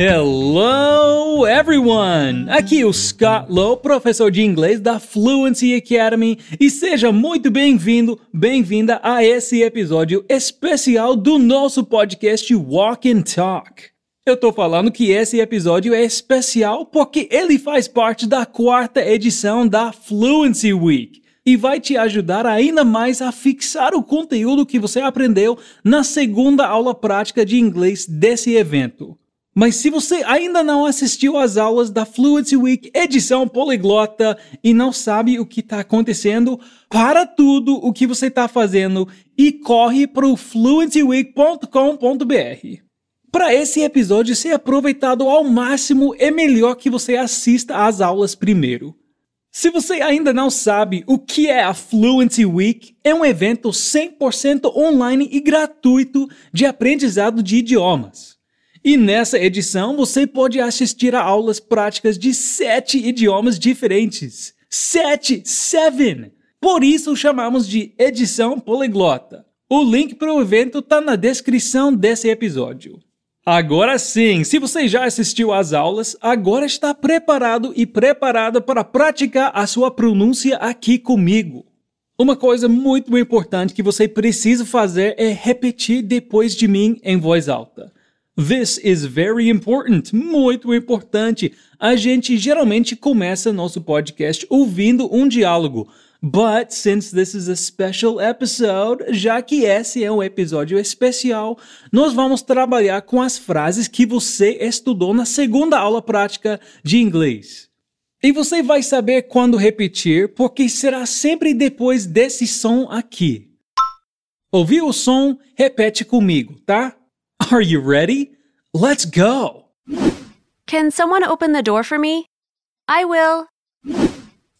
Hello, everyone! Aqui é o Scott Lowe, professor de inglês da Fluency Academy, e seja muito bem-vindo, bem-vinda a esse episódio especial do nosso podcast Walk and Talk. Eu tô falando que esse episódio é especial porque ele faz parte da quarta edição da Fluency Week e vai te ajudar ainda mais a fixar o conteúdo que você aprendeu na segunda aula prática de inglês desse evento. Mas se você ainda não assistiu às aulas da Fluency Week edição poliglota e não sabe o que está acontecendo, para tudo o que você está fazendo e corre para o fluencyweek.com.br. Para esse episódio ser aproveitado ao máximo, é melhor que você assista às aulas primeiro. Se você ainda não sabe o que é a Fluency Week, é um evento 100% online e gratuito de aprendizado de idiomas. E nessa edição você pode assistir a aulas práticas de sete idiomas diferentes. Sete! Seven! Por isso chamamos de edição poliglota. O link para o evento está na descrição desse episódio. Agora sim, se você já assistiu às aulas, agora está preparado e preparada para praticar a sua pronúncia aqui comigo. Uma coisa muito importante que você precisa fazer é repetir depois de mim em voz alta. This is very important, muito importante. A gente geralmente começa nosso podcast ouvindo um diálogo. But since this is a special episode, já que esse é um episódio especial, nós vamos trabalhar com as frases que você estudou na segunda aula prática de inglês. E você vai saber quando repetir, porque será sempre depois desse som aqui. Ouviu o som? Repete comigo, tá? Are you ready? Let's go! Can someone open the door for me? I will.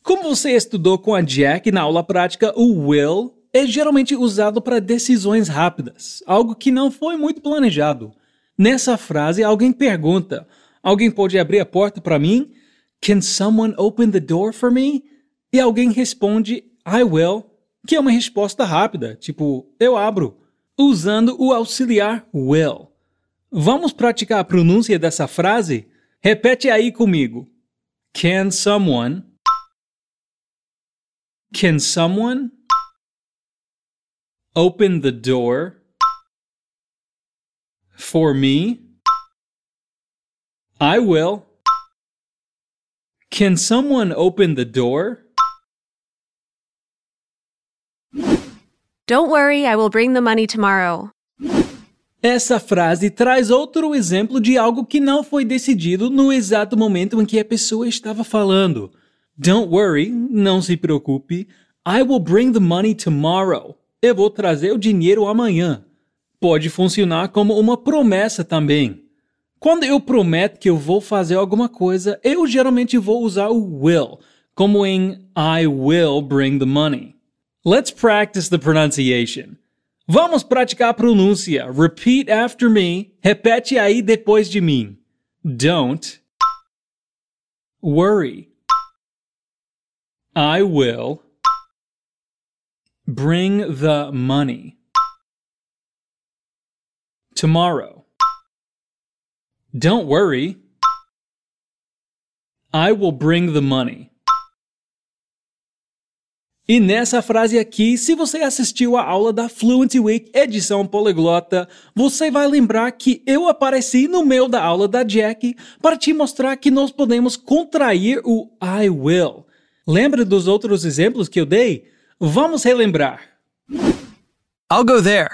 Como você estudou com a Jack na aula prática, o will é geralmente usado para decisões rápidas, algo que não foi muito planejado. Nessa frase, alguém pergunta: Alguém pode abrir a porta para mim? Can someone open the door for me? E alguém responde: I will, que é uma resposta rápida, tipo, eu abro, usando o auxiliar will. Vamos praticar a pronúncia dessa frase? Repete aí comigo. Can someone? Can someone open the door for me? I will. Can someone open the door? Don't worry, I will bring the money tomorrow. Essa frase traz outro exemplo de algo que não foi decidido no exato momento em que a pessoa estava falando. Don't worry, não se preocupe. I will bring the money tomorrow. Eu vou trazer o dinheiro amanhã. Pode funcionar como uma promessa também. Quando eu prometo que eu vou fazer alguma coisa, eu geralmente vou usar o will, como em I will bring the money. Let's practice the pronunciation. Vamos praticar a pronúncia. Repeat after me. Repete aí depois de mim. Don't worry. I will bring the money tomorrow. Don't worry. I will bring the money. E nessa frase aqui, se você assistiu a aula da Fluency Week edição poliglota, você vai lembrar que eu apareci no meio da aula da Jack para te mostrar que nós podemos contrair o I will. Lembra dos outros exemplos que eu dei? Vamos relembrar. I'll go there.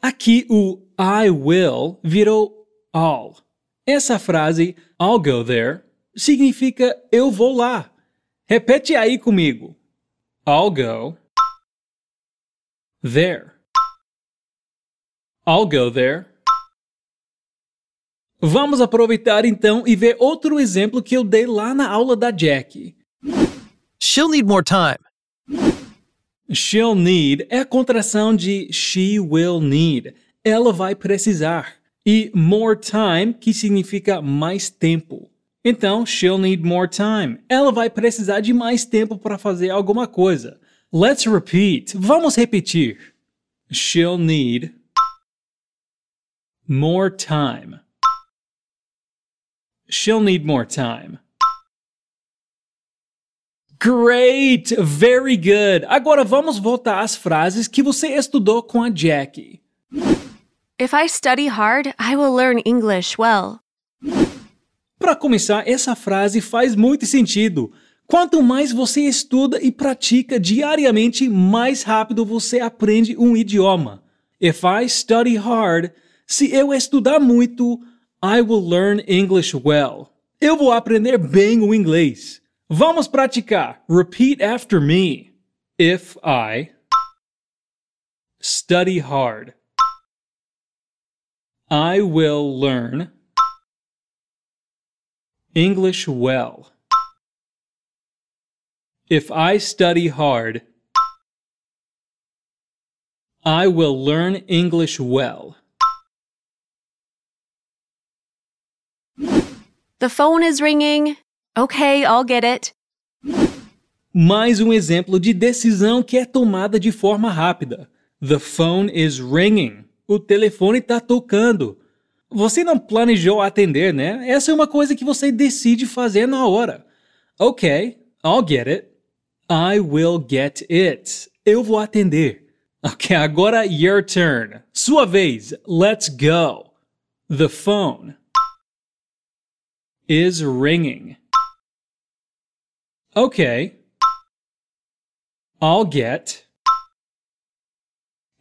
Aqui o I will virou all. Essa frase I'll go there significa eu vou lá. Repete aí comigo. I'll go there. I'll go there. Vamos aproveitar então e ver outro exemplo que eu dei lá na aula da Jack. She'll need more time. She'll need é a contração de she will need. Ela vai precisar. E more time, que significa mais tempo. Então, she'll need more time. Ela vai precisar de mais tempo para fazer alguma coisa. Let's repeat. Vamos repetir. She'll need more time. She'll need more time. Great! Very good! Agora vamos voltar às frases que você estudou com a Jackie. If I study hard, I will learn English well. Para começar, essa frase faz muito sentido. Quanto mais você estuda e pratica diariamente, mais rápido você aprende um idioma. If I study hard, se eu estudar muito, I will learn English well. Eu vou aprender bem o inglês. Vamos praticar. Repeat after me. If I study hard, I will learn English well. If I study hard, I will learn English well. The phone is ringing. Okay, I'll get it. Mais um exemplo de decisão que é tomada de forma rápida. The phone is ringing. O telefone está tocando. Você não planejou atender, né? Essa é uma coisa que você decide fazer na hora. Ok, I'll get it. I will get it. Eu vou atender. Ok, agora your turn. Sua vez. Let's go. The phone is ringing. Okay. I'll get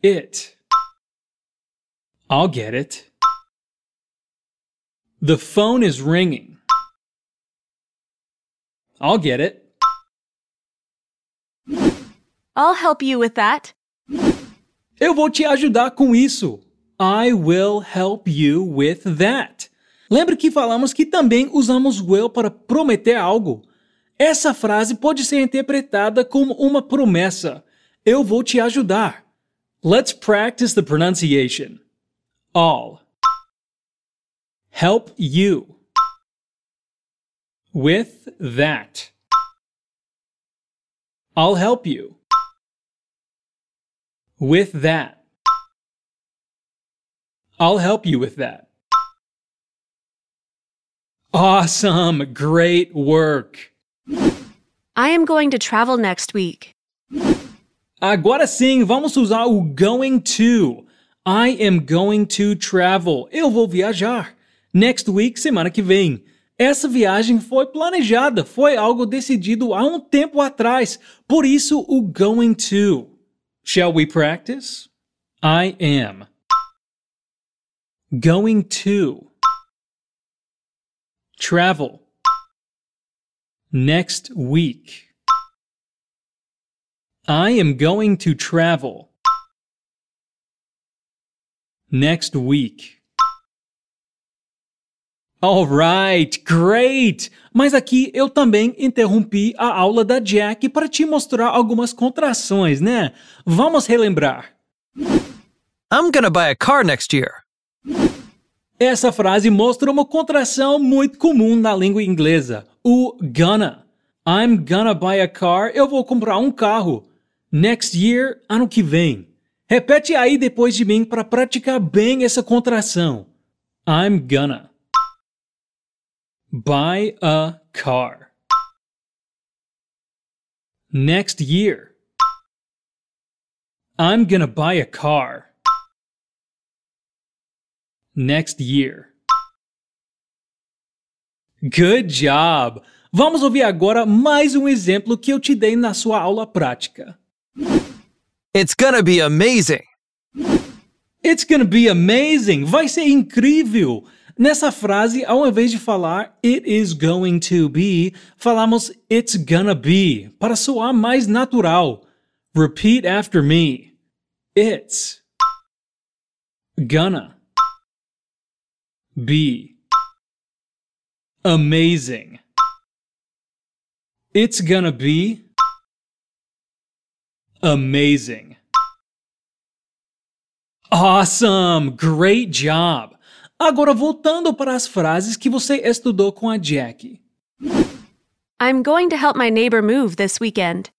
it. I'll get it. The phone is ringing. I'll get it. I'll help you with that. Eu vou te ajudar com isso. I will help you with that. Lembre que falamos que também usamos will para prometer algo. Essa frase pode ser interpretada como uma promessa. Eu vou te ajudar. Let's practice the pronunciation. All. Help you. With that. I'll help you. With that. I'll help you with that. Awesome! Great work! I am going to travel next week. Agora sim, vamos usar o going to. I am going to travel. Eu vou viajar. Next week, semana que vem. Essa viagem foi planejada, foi algo decidido há um tempo atrás. Por isso, o going to. Shall we practice? I am going to travel next week. I am going to travel next week. Alright, great! Mas aqui eu também interrompi a aula da Jack para te mostrar algumas contrações, né? Vamos relembrar. I'm gonna buy a car next year. Essa frase mostra uma contração muito comum na língua inglesa, o gonna. I'm gonna buy a car, eu vou comprar um carro. Next year, ano que vem. Repete aí depois de mim para praticar bem essa contração. I'm gonna buy a car. Next year. I'm gonna buy a car. Next year. Good job! Vamos ouvir agora mais um exemplo que eu te dei na sua aula prática. It's gonna be amazing. It's gonna be amazing! Vai ser incrível! Nessa frase, ao invés de falar it is going to be, falamos it's gonna be, para soar mais natural. Repeat after me. It's gonna be amazing. It's gonna be amazing. Awesome! Great job! Agora voltando para as frases que você estudou com a Jack. I'm going to help my neighbor move this weekend.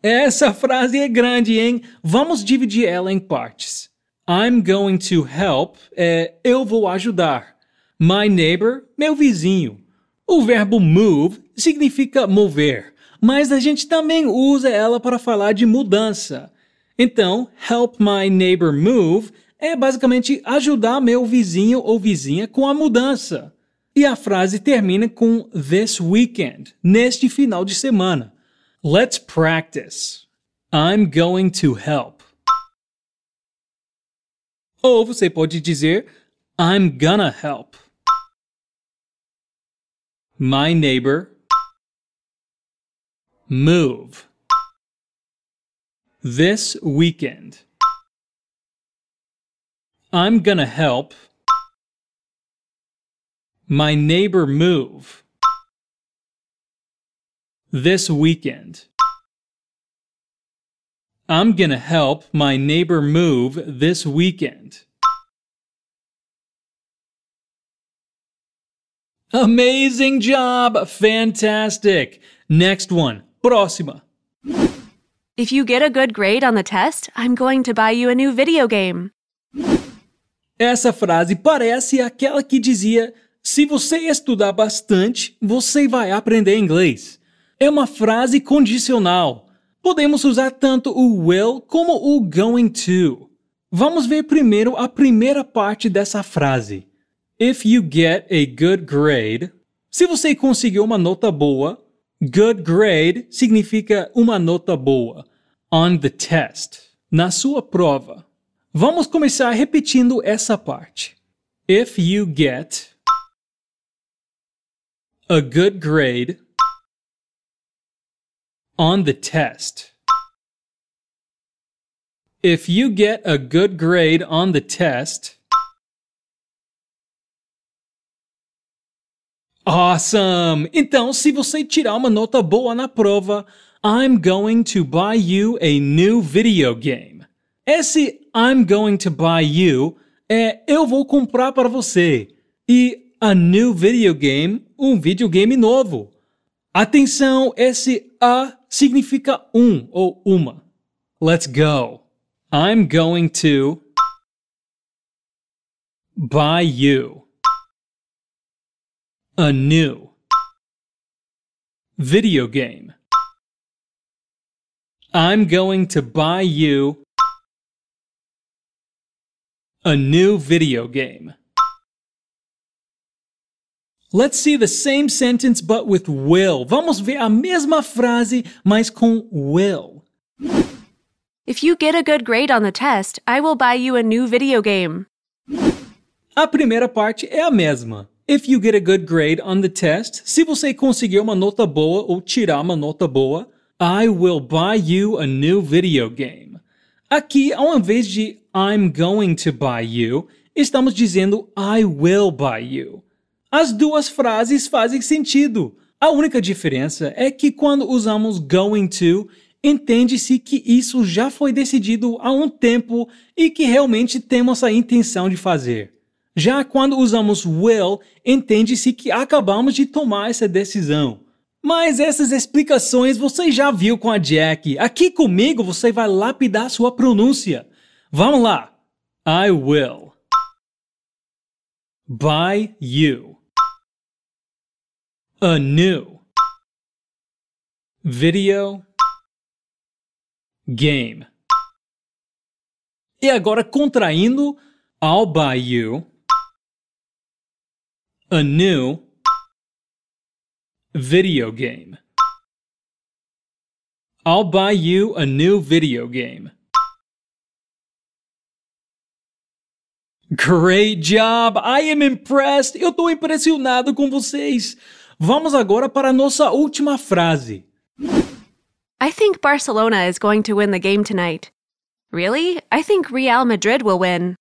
Essa frase é grande, hein? Vamos dividir ela em partes. I'm going to help é eu vou ajudar. My neighbor, meu vizinho. O verbo move significa mover, mas a gente também usa ela para falar de mudança. Então, help my neighbor move é basicamente ajudar meu vizinho ou vizinha com a mudança. E a frase termina com this weekend, neste final de semana. Let's practice. I'm going to help. Ou você pode dizer I'm gonna help. My neighbor move this weekend. I'm gonna help my neighbor move this weekend. I'm gonna help my neighbor move this weekend. Amazing job! Fantastic! Next one. Próxima. If you get a good grade on the test, I'm going to buy you a new video game. Essa frase parece aquela que dizia: se você estudar bastante, você vai aprender inglês. É uma frase condicional. Podemos usar tanto o will como o going to. Vamos ver primeiro a primeira parte dessa frase. If you get a good grade, se você conseguiu uma nota boa, good grade significa uma nota boa. On the test, na sua prova. Vamos começar repetindo essa parte. If you get a good grade on the test. If you get a good grade on the test, Awesome! Então, se você tirar uma nota boa na prova, I'm going to buy you a new video game. Esse I'm going to buy you é eu vou comprar para você. E a new video game, um videogame novo. Atenção, esse a significa um ou uma. Let's go. I'm going to buy you a new video game. I'm going to buy you a new video game. Let's see the same sentence but with will. Vamos ver a mesma frase, mas com will. If you get a good grade on the test, I will buy you a new video game. A primeira parte é a mesma. If you get a good grade on the test, se você conseguir uma nota boa ou tirar uma nota boa, I will buy you a new video game. Aqui, ao invés de I'm going to buy you, estamos dizendo I will buy you. As duas frases fazem sentido. A única diferença é que quando usamos going to, entende-se que isso já foi decidido há um tempo e que realmente temos a intenção de fazer. Já quando usamos will, entende-se que acabamos de tomar essa decisão. Mas essas explicações você já viu com a Jack. Aqui comigo você vai lapidar sua pronúncia. Vamos lá. I will buy you a new video game. E agora contraindo, I'll buy you a new video game. I'll buy you a new video game. Great job! I am impressed! Eu tô impressionado com vocês! Vamos agora para a nossa última frase. I think Barcelona is going to win the game tonight. Really? I think Real Madrid will win.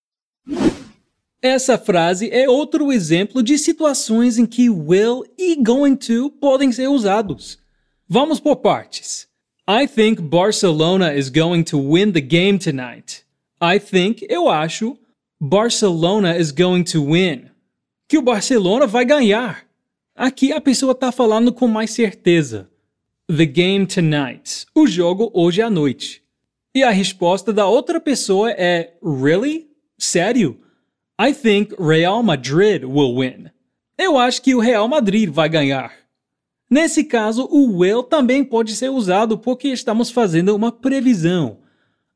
Essa frase é outro exemplo de situações em que will e going to podem ser usados. Vamos por partes. I think Barcelona is going to win the game tonight. I think, eu acho, Barcelona is going to win. Que o Barcelona vai ganhar. Aqui a pessoa está falando com mais certeza. The game tonight. O jogo hoje à noite. E a resposta da outra pessoa é Really? Sério? I think Real Madrid will win. Eu acho que o Real Madrid vai ganhar. Nesse caso, o will também pode ser usado porque estamos fazendo uma previsão.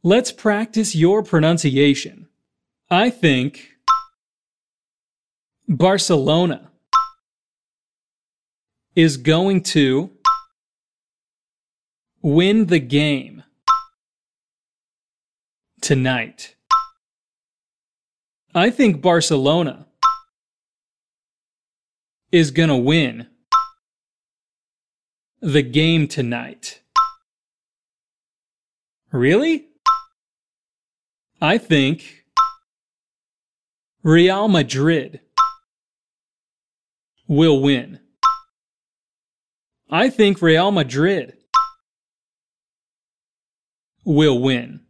Let's practice your pronunciation. I think Barcelona is going to win the game tonight. I think Barcelona is going to win the game tonight. Really? I think Real Madrid will win. I think Real Madrid will win.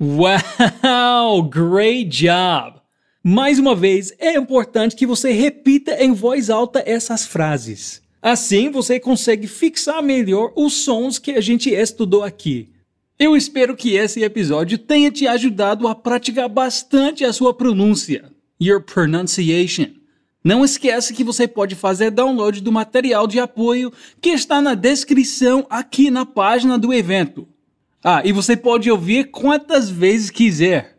Wow, great job! Mais uma vez, é importante que você repita em voz alta essas frases. Assim você consegue fixar melhor os sons que a gente estudou aqui. Eu espero que esse episódio tenha te ajudado a praticar bastante a sua pronúncia, your pronunciation. Não esqueça que você pode fazer download do material de apoio que está na descrição aqui na página do evento. Ah, e você pode ouvir quantas vezes quiser.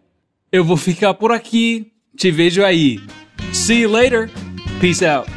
Eu vou ficar por aqui. Te vejo aí. See you later. Peace out.